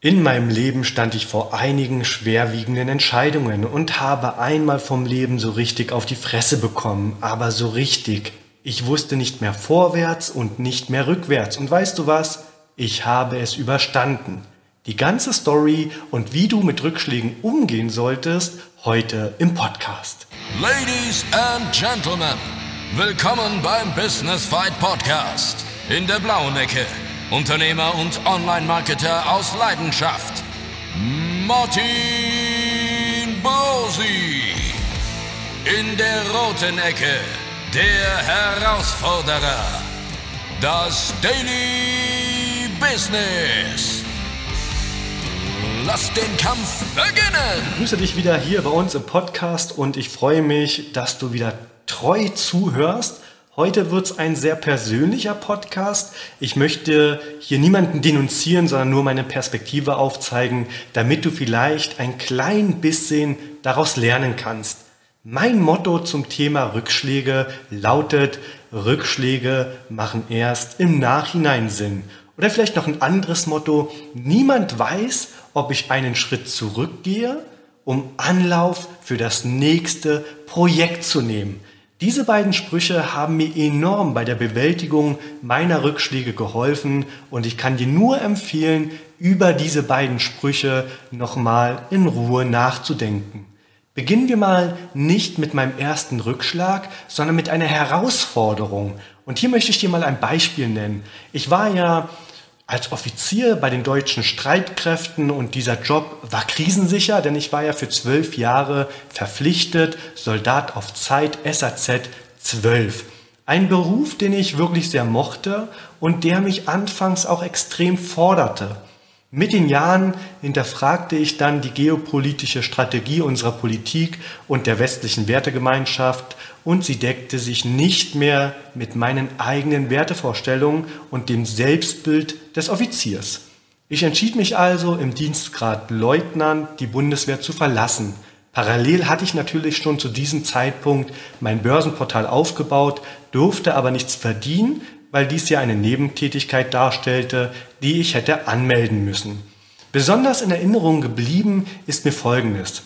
In meinem Leben stand ich vor einigen schwerwiegenden Entscheidungen und habe einmal vom Leben so richtig auf die Fresse bekommen, aber so richtig. Ich wusste nicht mehr vorwärts und nicht mehr rückwärts. Und weißt du was? Ich habe es überstanden. Die ganze Story und wie du mit Rückschlägen umgehen solltest, heute im Podcast. Ladies and Gentlemen, willkommen beim Business Fight Podcast in der blauen Ecke Unternehmer und Online-Marketer aus Leidenschaft. Martin Bosi. In der roten Ecke der Herausforderer. Das Daily Business. Lass den Kampf beginnen. Ich grüße dich wieder hier bei uns im Podcast und ich freue mich, dass du wieder treu zuhörst Heute wird es ein sehr persönlicher Podcast. Ich möchte hier niemanden denunzieren, sondern nur meine Perspektive aufzeigen, damit du vielleicht ein klein bisschen daraus lernen kannst. Mein Motto zum Thema Rückschläge lautet, Rückschläge machen erst im Nachhinein Sinn. Oder vielleicht noch ein anderes Motto, niemand weiß, ob ich einen Schritt zurückgehe, um Anlauf für das nächste Projekt zu nehmen. Diese beiden Sprüche haben mir enorm bei der Bewältigung meiner Rückschläge geholfen und ich kann dir nur empfehlen, über diese beiden Sprüche nochmal in Ruhe nachzudenken. Beginnen wir mal nicht mit meinem ersten Rückschlag, sondern mit einer Herausforderung. Und hier möchte ich dir mal ein Beispiel nennen. Ich war ja als Offizier bei den deutschen Streitkräften und dieser Job war krisensicher, denn ich war ja für zwölf Jahre verpflichtet, Soldat auf Zeit, SAZ 12. Ein Beruf, den ich wirklich sehr mochte und der mich anfangs auch extrem forderte. Mit den Jahren hinterfragte ich dann die geopolitische Strategie unserer Politik und der westlichen Wertegemeinschaft und sie deckte sich nicht mehr mit meinen eigenen Wertevorstellungen und dem Selbstbild des Offiziers. Ich entschied mich also im Dienstgrad Leutnant die Bundeswehr zu verlassen. Parallel hatte ich natürlich schon zu diesem Zeitpunkt mein Börsenportal aufgebaut, durfte aber nichts verdienen, weil dies ja eine Nebentätigkeit darstellte, die ich hätte anmelden müssen. Besonders in Erinnerung geblieben ist mir Folgendes.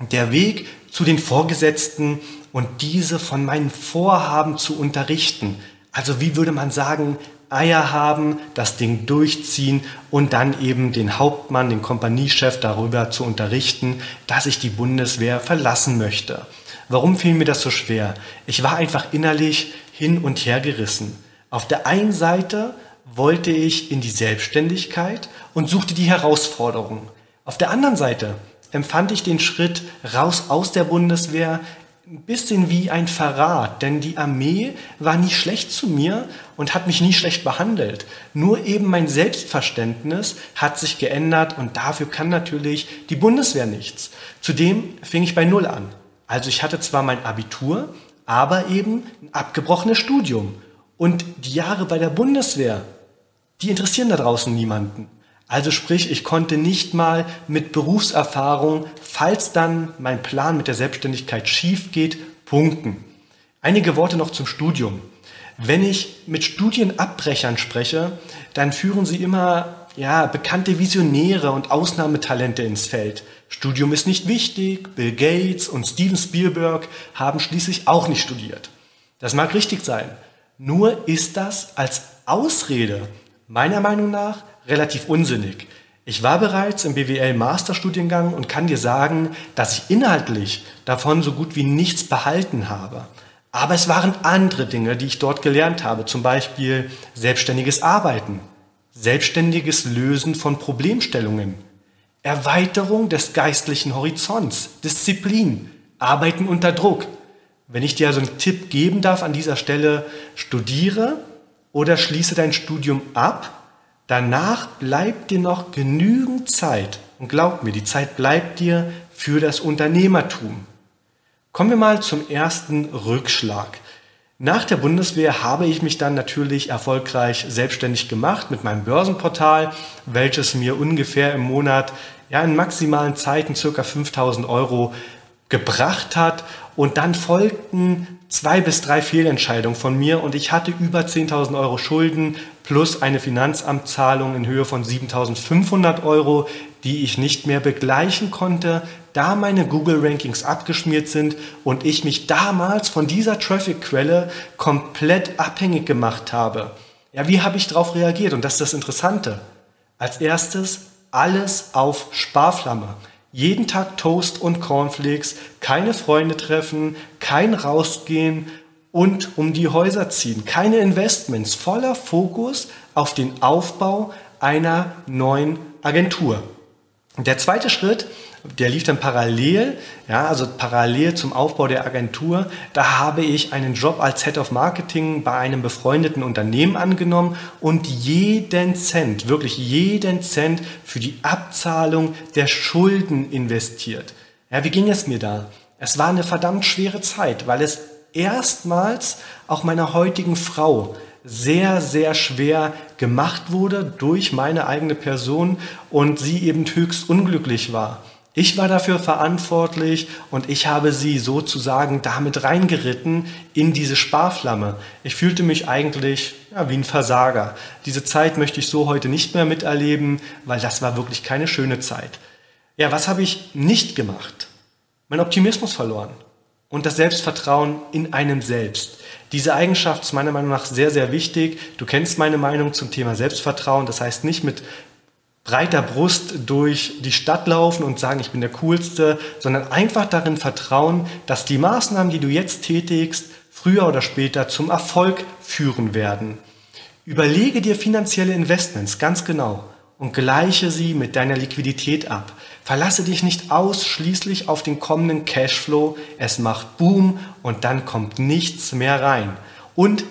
Der Weg zu den Vorgesetzten und diese von meinen Vorhaben zu unterrichten. Also wie würde man sagen, Eier haben, das Ding durchziehen und dann eben den Hauptmann, den Kompaniechef darüber zu unterrichten, dass ich die Bundeswehr verlassen möchte. Warum fiel mir das so schwer? Ich war einfach innerlich hin und her gerissen. Auf der einen Seite wollte ich in die Selbstständigkeit und suchte die Herausforderung. Auf der anderen Seite empfand ich den Schritt raus aus der Bundeswehr ein bisschen wie ein Verrat, denn die Armee war nie schlecht zu mir und hat mich nie schlecht behandelt. Nur eben mein Selbstverständnis hat sich geändert und dafür kann natürlich die Bundeswehr nichts. Zudem fing ich bei Null an. Also ich hatte zwar mein Abitur, aber eben ein abgebrochenes Studium. Und die Jahre bei der Bundeswehr, die interessieren da draußen niemanden. Also sprich, ich konnte nicht mal mit Berufserfahrung, falls dann mein Plan mit der Selbstständigkeit schief geht, punkten. Einige Worte noch zum Studium. Wenn ich mit Studienabbrechern spreche, dann führen sie immer ja, bekannte Visionäre und Ausnahmetalente ins Feld. Studium ist nicht wichtig, Bill Gates und Steven Spielberg haben schließlich auch nicht studiert. Das mag richtig sein. Nur ist das als Ausrede meiner Meinung nach relativ unsinnig. Ich war bereits im BWL Masterstudiengang und kann dir sagen, dass ich inhaltlich davon so gut wie nichts behalten habe. Aber es waren andere Dinge, die ich dort gelernt habe, zum Beispiel selbstständiges Arbeiten, selbstständiges Lösen von Problemstellungen, Erweiterung des geistlichen Horizonts, Disziplin, Arbeiten unter Druck, wenn ich dir also einen Tipp geben darf an dieser Stelle, studiere oder schließe dein Studium ab. Danach bleibt dir noch genügend Zeit. Und glaub mir, die Zeit bleibt dir für das Unternehmertum. Kommen wir mal zum ersten Rückschlag. Nach der Bundeswehr habe ich mich dann natürlich erfolgreich selbstständig gemacht mit meinem Börsenportal, welches mir ungefähr im Monat ja in maximalen Zeiten circa 5000 Euro gebracht hat. Und dann folgten zwei bis drei Fehlentscheidungen von mir und ich hatte über 10.000 Euro Schulden plus eine Finanzamtzahlung in Höhe von 7.500 Euro, die ich nicht mehr begleichen konnte, da meine Google-Rankings abgeschmiert sind und ich mich damals von dieser Traffic-Quelle komplett abhängig gemacht habe. Ja, wie habe ich darauf reagiert? Und das ist das Interessante. Als erstes alles auf Sparflamme. Jeden Tag Toast und Cornflakes, keine Freunde treffen, kein Rausgehen und um die Häuser ziehen. Keine Investments, voller Fokus auf den Aufbau einer neuen Agentur. Der zweite Schritt der lief dann parallel, ja, also parallel zum Aufbau der Agentur. Da habe ich einen Job als Head of Marketing bei einem befreundeten Unternehmen angenommen und jeden Cent, wirklich jeden Cent für die Abzahlung der Schulden investiert. Ja, wie ging es mir da? Es war eine verdammt schwere Zeit, weil es erstmals auch meiner heutigen Frau sehr, sehr schwer gemacht wurde durch meine eigene Person und sie eben höchst unglücklich war. Ich war dafür verantwortlich und ich habe sie sozusagen damit reingeritten in diese Sparflamme. Ich fühlte mich eigentlich ja, wie ein Versager. Diese Zeit möchte ich so heute nicht mehr miterleben, weil das war wirklich keine schöne Zeit. Ja, was habe ich nicht gemacht? Mein Optimismus verloren und das Selbstvertrauen in einem selbst. Diese Eigenschaft ist meiner Meinung nach sehr, sehr wichtig. Du kennst meine Meinung zum Thema Selbstvertrauen. Das heißt nicht mit breiter Brust durch die Stadt laufen und sagen, ich bin der Coolste, sondern einfach darin vertrauen, dass die Maßnahmen, die du jetzt tätigst, früher oder später zum Erfolg führen werden. Überlege dir finanzielle Investments ganz genau und gleiche sie mit deiner Liquidität ab. Verlasse dich nicht ausschließlich auf den kommenden Cashflow. Es macht Boom und dann kommt nichts mehr rein. Und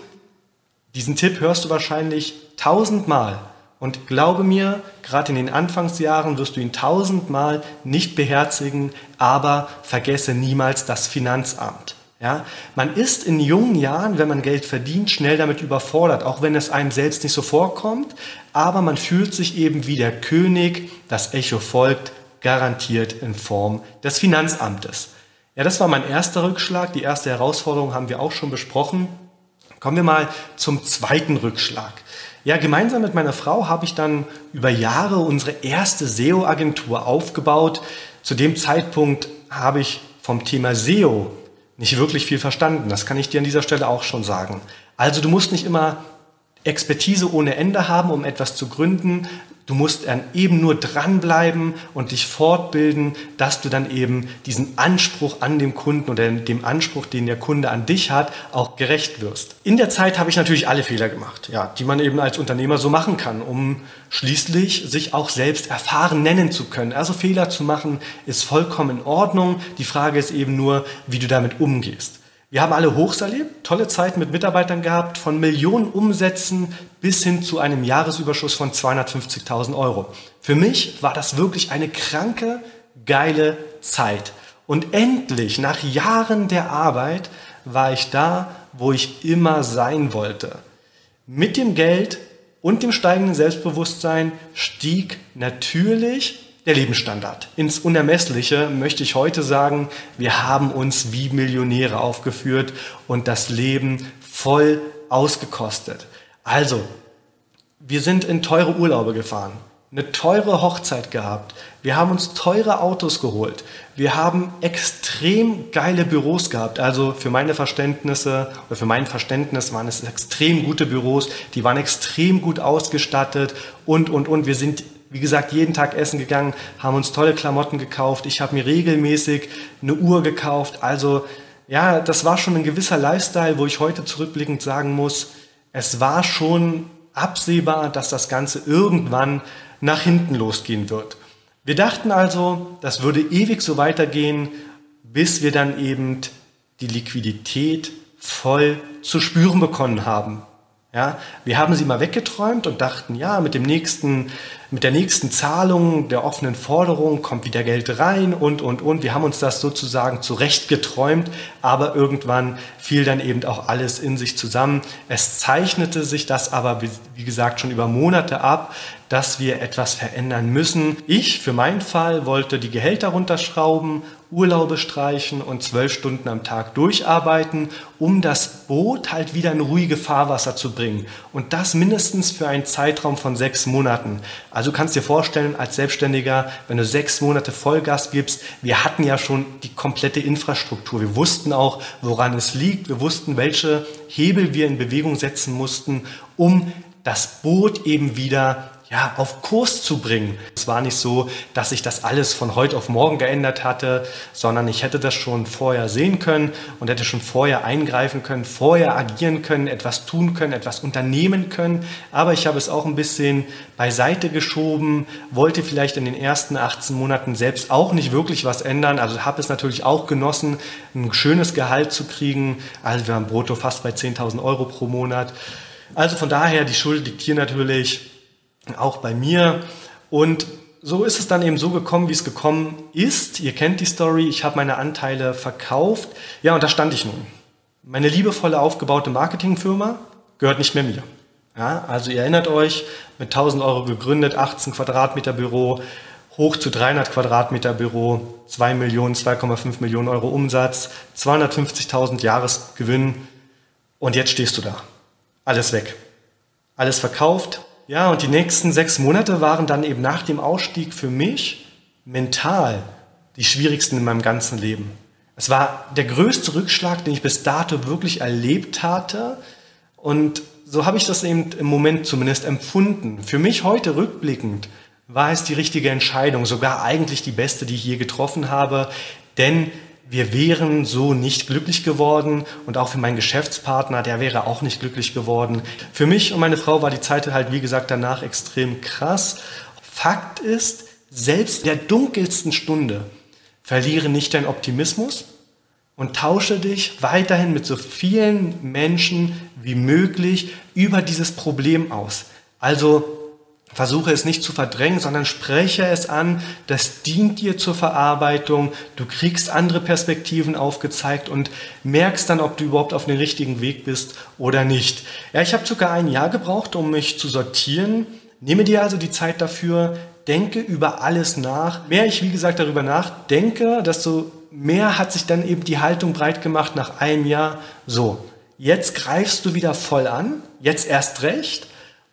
diesen Tipp hörst du wahrscheinlich tausendmal. Und glaube mir, gerade in den Anfangsjahren wirst du ihn tausendmal nicht beherzigen, aber vergesse niemals das Finanzamt. Ja, man ist in jungen Jahren, wenn man Geld verdient, schnell damit überfordert, auch wenn es einem selbst nicht so vorkommt, aber man fühlt sich eben wie der König, das Echo folgt, garantiert in Form des Finanzamtes. Ja, das war mein erster Rückschlag, die erste Herausforderung haben wir auch schon besprochen. Kommen wir mal zum zweiten Rückschlag. Ja, gemeinsam mit meiner Frau habe ich dann über Jahre unsere erste SEO-Agentur aufgebaut. Zu dem Zeitpunkt habe ich vom Thema SEO nicht wirklich viel verstanden. Das kann ich dir an dieser Stelle auch schon sagen. Also du musst nicht immer Expertise ohne Ende haben, um etwas zu gründen. Du musst eben nur dranbleiben und dich fortbilden, dass du dann eben diesen Anspruch an dem Kunden oder dem Anspruch, den der Kunde an dich hat, auch gerecht wirst. In der Zeit habe ich natürlich alle Fehler gemacht, ja, die man eben als Unternehmer so machen kann, um schließlich sich auch selbst erfahren nennen zu können. Also Fehler zu machen ist vollkommen in Ordnung. Die Frage ist eben nur, wie du damit umgehst. Wir haben alle Hochs erlebt, tolle Zeit mit Mitarbeitern gehabt, von Millionen Umsätzen bis hin zu einem Jahresüberschuss von 250.000 Euro. Für mich war das wirklich eine kranke, geile Zeit. Und endlich, nach Jahren der Arbeit, war ich da, wo ich immer sein wollte. Mit dem Geld und dem steigenden Selbstbewusstsein stieg natürlich der Lebensstandard. Ins Unermessliche möchte ich heute sagen, wir haben uns wie Millionäre aufgeführt und das Leben voll ausgekostet. Also, wir sind in teure Urlaube gefahren, eine teure Hochzeit gehabt, wir haben uns teure Autos geholt, wir haben extrem geile Büros gehabt. Also für meine Verständnisse oder für mein Verständnis waren es extrem gute Büros, die waren extrem gut ausgestattet und, und, und. Wir sind wie gesagt, jeden Tag essen gegangen, haben uns tolle Klamotten gekauft. Ich habe mir regelmäßig eine Uhr gekauft. Also ja, das war schon ein gewisser Lifestyle, wo ich heute zurückblickend sagen muss, es war schon absehbar, dass das Ganze irgendwann nach hinten losgehen wird. Wir dachten also, das würde ewig so weitergehen, bis wir dann eben die Liquidität voll zu spüren bekommen haben. Ja, wir haben sie mal weggeträumt und dachten, ja, mit dem nächsten, mit der nächsten Zahlung der offenen Forderung kommt wieder Geld rein und, und, und. Wir haben uns das sozusagen zurecht geträumt, aber irgendwann fiel dann eben auch alles in sich zusammen. Es zeichnete sich das aber, wie gesagt, schon über Monate ab, dass wir etwas verändern müssen. Ich für meinen Fall wollte die Gehälter runterschrauben Urlaube streichen und zwölf Stunden am Tag durcharbeiten, um das Boot halt wieder in ruhige Fahrwasser zu bringen. Und das mindestens für einen Zeitraum von sechs Monaten. Also kannst dir vorstellen, als Selbstständiger, wenn du sechs Monate Vollgas gibst, wir hatten ja schon die komplette Infrastruktur. Wir wussten auch, woran es liegt. Wir wussten, welche Hebel wir in Bewegung setzen mussten, um das Boot eben wieder ja, auf Kurs zu bringen. Es war nicht so, dass sich das alles von heute auf morgen geändert hatte, sondern ich hätte das schon vorher sehen können und hätte schon vorher eingreifen können, vorher agieren können, etwas tun können, etwas unternehmen können. Aber ich habe es auch ein bisschen beiseite geschoben, wollte vielleicht in den ersten 18 Monaten selbst auch nicht wirklich was ändern. Also habe es natürlich auch genossen, ein schönes Gehalt zu kriegen. Also wir haben brutto fast bei 10.000 Euro pro Monat. Also von daher, die Schuld liegt hier natürlich auch bei mir. Und so ist es dann eben so gekommen, wie es gekommen ist. Ihr kennt die Story, ich habe meine Anteile verkauft. Ja, und da stand ich nun. Meine liebevolle aufgebaute Marketingfirma gehört nicht mehr mir. Ja, also ihr erinnert euch, mit 1000 Euro gegründet, 18 Quadratmeter Büro, hoch zu 300 Quadratmeter Büro, 2 Millionen, 2,5 Millionen Euro Umsatz, 250.000 Jahresgewinn und jetzt stehst du da. Alles weg. Alles verkauft, ja, und die nächsten sechs Monate waren dann eben nach dem Ausstieg für mich mental die schwierigsten in meinem ganzen Leben. Es war der größte Rückschlag, den ich bis dato wirklich erlebt hatte. Und so habe ich das eben im Moment zumindest empfunden. Für mich heute rückblickend war es die richtige Entscheidung, sogar eigentlich die beste, die ich je getroffen habe. Denn wir wären so nicht glücklich geworden und auch für meinen Geschäftspartner, der wäre auch nicht glücklich geworden. Für mich und meine Frau war die Zeit halt, wie gesagt, danach extrem krass. Fakt ist, selbst der dunkelsten Stunde verliere nicht deinen Optimismus und tausche dich weiterhin mit so vielen Menschen wie möglich über dieses Problem aus. Also Versuche es nicht zu verdrängen, sondern spreche es an. Das dient dir zur Verarbeitung. Du kriegst andere Perspektiven aufgezeigt und merkst dann, ob du überhaupt auf dem richtigen Weg bist oder nicht. Ja, ich habe sogar ein Jahr gebraucht, um mich zu sortieren. Nehme dir also die Zeit dafür. Denke über alles nach. Mehr ich, wie gesagt, darüber nachdenke, desto mehr hat sich dann eben die Haltung breit gemacht nach einem Jahr. So, jetzt greifst du wieder voll an. Jetzt erst recht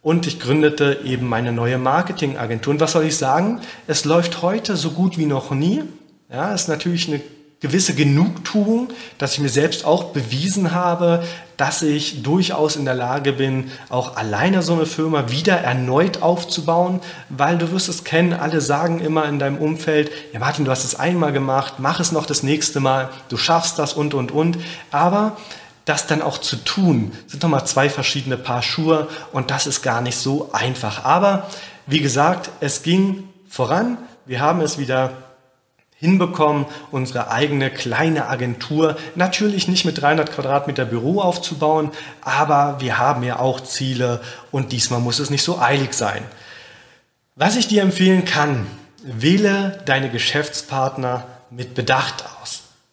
und ich gründete eben meine neue Marketingagentur. Und was soll ich sagen? Es läuft heute so gut wie noch nie. Ja, es ist natürlich eine gewisse Genugtuung, dass ich mir selbst auch bewiesen habe, dass ich durchaus in der Lage bin, auch alleine so eine Firma wieder erneut aufzubauen, weil du wirst es kennen, alle sagen immer in deinem Umfeld, ja Martin, du hast es einmal gemacht, mach es noch das nächste Mal, du schaffst das und, und, und. Aber das dann auch zu tun, sind nochmal zwei verschiedene Paar Schuhe und das ist gar nicht so einfach. Aber wie gesagt, es ging voran. Wir haben es wieder hinbekommen, unsere eigene kleine Agentur natürlich nicht mit 300 Quadratmeter Büro aufzubauen, aber wir haben ja auch Ziele und diesmal muss es nicht so eilig sein. Was ich dir empfehlen kann, wähle deine Geschäftspartner mit Bedacht.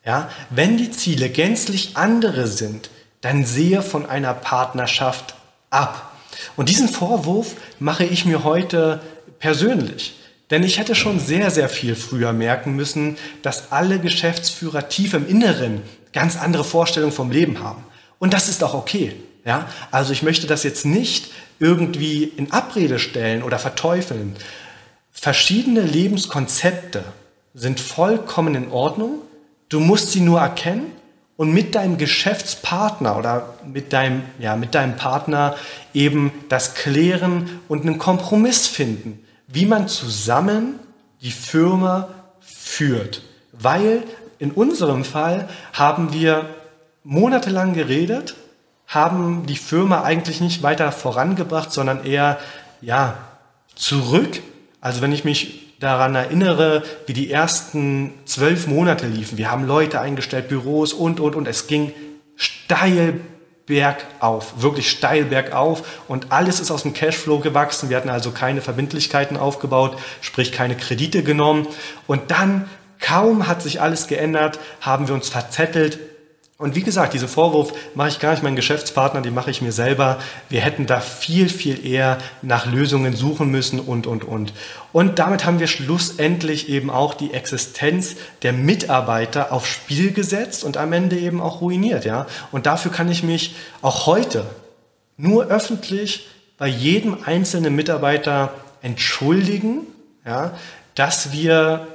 Ja, wenn die Ziele gänzlich andere sind, dann sehe von einer Partnerschaft ab. Und diesen Vorwurf mache ich mir heute persönlich. Denn ich hätte schon sehr, sehr viel früher merken müssen, dass alle Geschäftsführer tief im Inneren ganz andere Vorstellungen vom Leben haben. Und das ist auch okay. Ja? Also ich möchte das jetzt nicht irgendwie in Abrede stellen oder verteufeln. Verschiedene Lebenskonzepte sind vollkommen in Ordnung Du musst sie nur erkennen und mit deinem Geschäftspartner oder mit deinem, ja, mit deinem Partner eben das klären und einen Kompromiss finden, wie man zusammen die Firma führt. Weil in unserem Fall haben wir monatelang geredet, haben die Firma eigentlich nicht weiter vorangebracht, sondern eher ja, zurück. Also wenn ich mich daran erinnere, wie die ersten zwölf Monate liefen. Wir haben Leute eingestellt, Büros und, und, und. Es ging steil bergauf, wirklich steil bergauf und alles ist aus dem Cashflow gewachsen. Wir hatten also keine Verbindlichkeiten aufgebaut, sprich keine Kredite genommen. Und dann, kaum hat sich alles geändert, haben wir uns verzettelt Und wie gesagt, diesen Vorwurf mache ich gar nicht meinen Geschäftspartner, den mache ich mir selber. Wir hätten da viel, viel eher nach Lösungen suchen müssen und, und, und. Und damit haben wir schlussendlich eben auch die Existenz der Mitarbeiter aufs Spiel gesetzt und am Ende eben auch ruiniert, ja. Und dafür kann ich mich auch heute nur öffentlich bei jedem einzelnen Mitarbeiter entschuldigen, ja, dass wir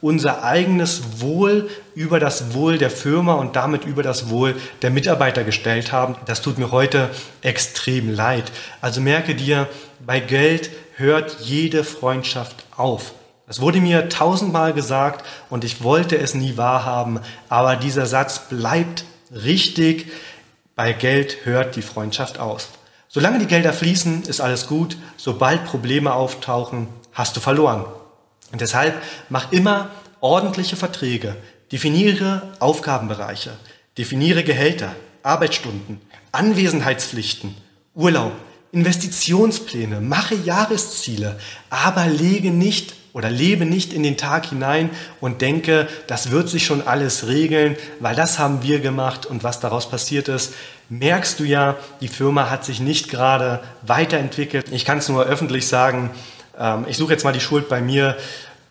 unser eigenes Wohl über das Wohl der Firma und damit über das Wohl der Mitarbeiter gestellt haben. Das tut mir heute extrem leid. Also merke dir, bei Geld hört jede Freundschaft auf. Das wurde mir tausendmal gesagt und ich wollte es nie wahrhaben, aber dieser Satz bleibt richtig. Bei Geld hört die Freundschaft aus. Solange die Gelder fließen, ist alles gut. Sobald Probleme auftauchen, hast du verloren. Und deshalb mach immer ordentliche Verträge, definiere Aufgabenbereiche, definiere Gehälter, Arbeitsstunden, Anwesenheitspflichten, Urlaub, Investitionspläne, mache Jahresziele, aber lege nicht oder lebe nicht in den Tag hinein und denke, das wird sich schon alles regeln, weil das haben wir gemacht und was daraus passiert ist, merkst du ja, die Firma hat sich nicht gerade weiterentwickelt. Ich kann es nur öffentlich sagen, ähm, ich suche jetzt mal die Schuld bei mir.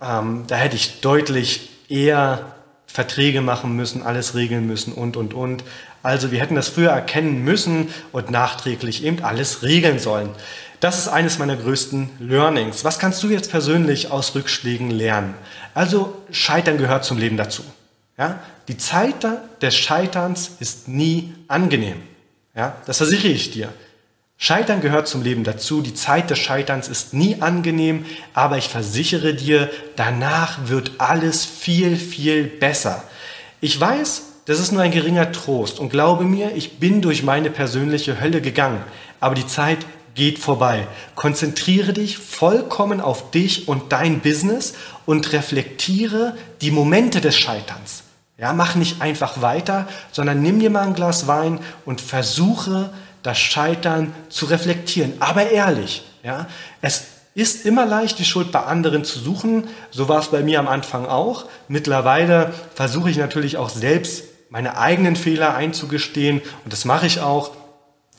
Ähm, da hätte ich deutlich eher Verträge machen müssen, alles regeln müssen und, und, und. Also wir hätten das früher erkennen müssen und nachträglich eben alles regeln sollen. Das ist eines meiner größten Learnings. Was kannst du jetzt persönlich aus Rückschlägen lernen? Also Scheitern gehört zum Leben dazu. Ja? Die Zeit des Scheiterns ist nie angenehm. Ja? Das versichere ich dir. Scheitern gehört zum Leben dazu. Die Zeit des Scheiterns ist nie angenehm, aber ich versichere dir, danach wird alles viel, viel besser. Ich weiß, das ist nur ein geringer Trost und glaube mir, ich bin durch meine persönliche Hölle gegangen, aber die Zeit geht vorbei. Konzentriere dich vollkommen auf dich und dein Business und reflektiere die Momente des Scheiterns. Ja, mach nicht einfach weiter, sondern nimm dir mal ein Glas Wein und versuche, das Scheitern zu reflektieren, aber ehrlich. Ja? Es ist immer leicht, die Schuld bei anderen zu suchen. So war es bei mir am Anfang auch. Mittlerweile versuche ich natürlich auch selbst meine eigenen Fehler einzugestehen und das mache ich auch.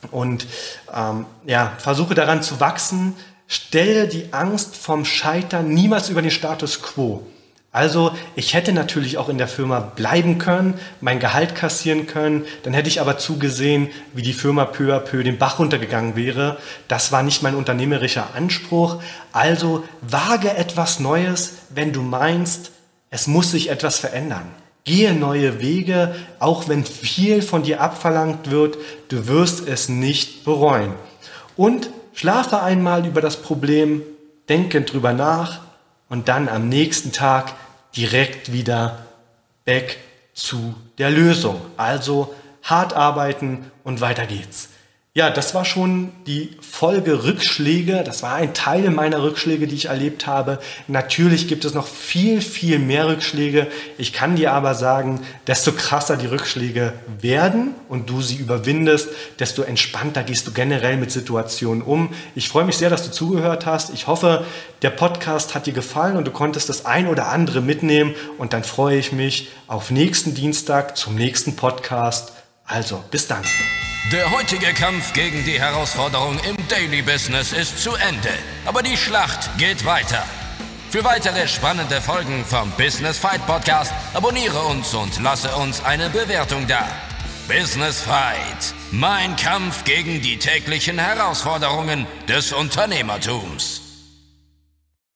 Und ähm, ja, versuche daran zu wachsen. Stelle die Angst vom Scheitern niemals über den Status quo. Also ich hätte natürlich auch in der Firma bleiben können, mein Gehalt kassieren können, dann hätte ich aber zugesehen, wie die Firma peu à peu den Bach runtergegangen wäre. Das war nicht mein unternehmerischer Anspruch. Also wage etwas Neues, wenn du meinst, es muss sich etwas verändern. Gehe neue Wege, auch wenn viel von dir abverlangt wird, du wirst es nicht bereuen. Und schlafe einmal über das Problem, denke drüber nach und dann am nächsten Tag direkt wieder back zu der Lösung. Also hart arbeiten und weiter geht's. Ja, das war schon die Folge Rückschläge. Das war ein Teil meiner Rückschläge, die ich erlebt habe. Natürlich gibt es noch viel, viel mehr Rückschläge. Ich kann dir aber sagen, desto krasser die Rückschläge werden und du sie überwindest, desto entspannter gehst du generell mit Situationen um. Ich freue mich sehr, dass du zugehört hast. Ich hoffe, der Podcast hat dir gefallen und du konntest das ein oder andere mitnehmen. Und dann freue ich mich auf nächsten Dienstag zum nächsten Podcast. Also, bis dann. Der heutige Kampf gegen die Herausforderung im Daily Business ist zu Ende, aber die Schlacht geht weiter. Für weitere spannende Folgen vom Business Fight Podcast abonniere uns und lasse uns eine Bewertung da. Business Fight, mein Kampf gegen die täglichen Herausforderungen des Unternehmertums.